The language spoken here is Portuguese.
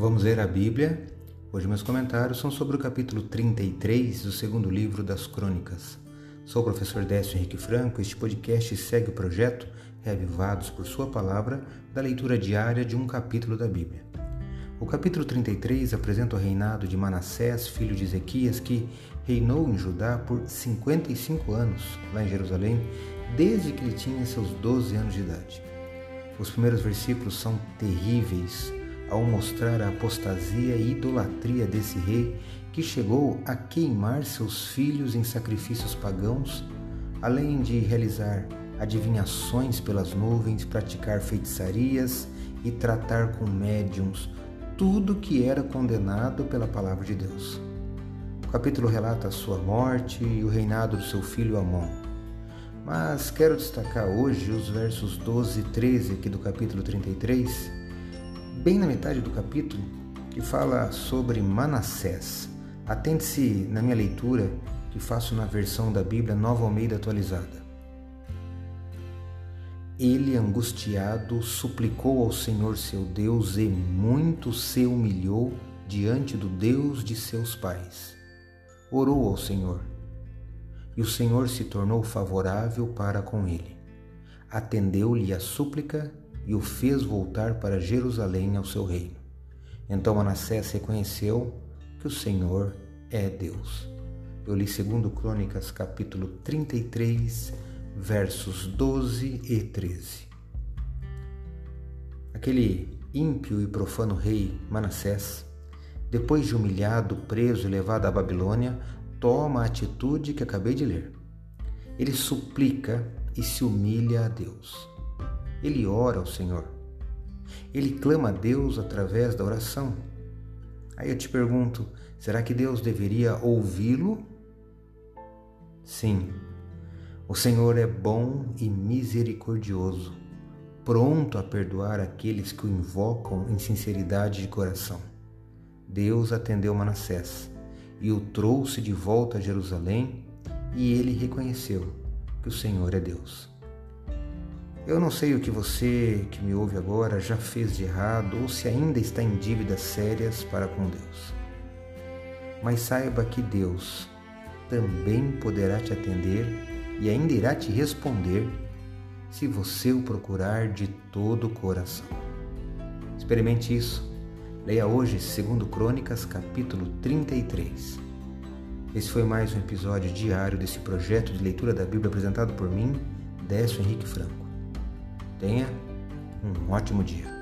Vamos ler a Bíblia. Hoje meus comentários são sobre o capítulo 33 do segundo livro das Crônicas. Sou o professor Décio Henrique Franco este podcast segue o projeto Reavivados por Sua Palavra da leitura diária de um capítulo da Bíblia. O capítulo 33 apresenta o reinado de Manassés, filho de Ezequias, que reinou em Judá por 55 anos, lá em Jerusalém, desde que ele tinha seus 12 anos de idade. Os primeiros versículos são terríveis ao mostrar a apostasia e idolatria desse rei que chegou a queimar seus filhos em sacrifícios pagãos, além de realizar adivinhações pelas nuvens, praticar feitiçarias e tratar com médiums, tudo que era condenado pela palavra de Deus. O capítulo relata a sua morte e o reinado do seu filho Amon. Mas quero destacar hoje os versos 12 e 13 aqui do capítulo 33 bem na metade do capítulo, que fala sobre Manassés. Atente-se na minha leitura, que faço na versão da Bíblia Nova Almeida atualizada. Ele, angustiado, suplicou ao Senhor seu Deus e muito se humilhou diante do Deus de seus pais. Orou ao Senhor, e o Senhor se tornou favorável para com ele. Atendeu-lhe a súplica e o fez voltar para Jerusalém ao seu reino. Então Manassés reconheceu que o Senhor é Deus. Eu li 2 Crônicas capítulo 33, versos 12 e 13. Aquele ímpio e profano rei Manassés, depois de humilhado, preso e levado à Babilônia, toma a atitude que acabei de ler. Ele suplica e se humilha a Deus. Ele ora ao Senhor. Ele clama a Deus através da oração. Aí eu te pergunto: será que Deus deveria ouvi-lo? Sim, o Senhor é bom e misericordioso, pronto a perdoar aqueles que o invocam em sinceridade de coração. Deus atendeu Manassés e o trouxe de volta a Jerusalém, e ele reconheceu que o Senhor é Deus. Eu não sei o que você que me ouve agora já fez de errado ou se ainda está em dívidas sérias para com Deus. Mas saiba que Deus também poderá te atender e ainda irá te responder se você o procurar de todo o coração. Experimente isso. Leia hoje 2 Crônicas, capítulo 33. Esse foi mais um episódio diário desse projeto de leitura da Bíblia apresentado por mim, Décio Henrique Franco. Tenha um ótimo dia.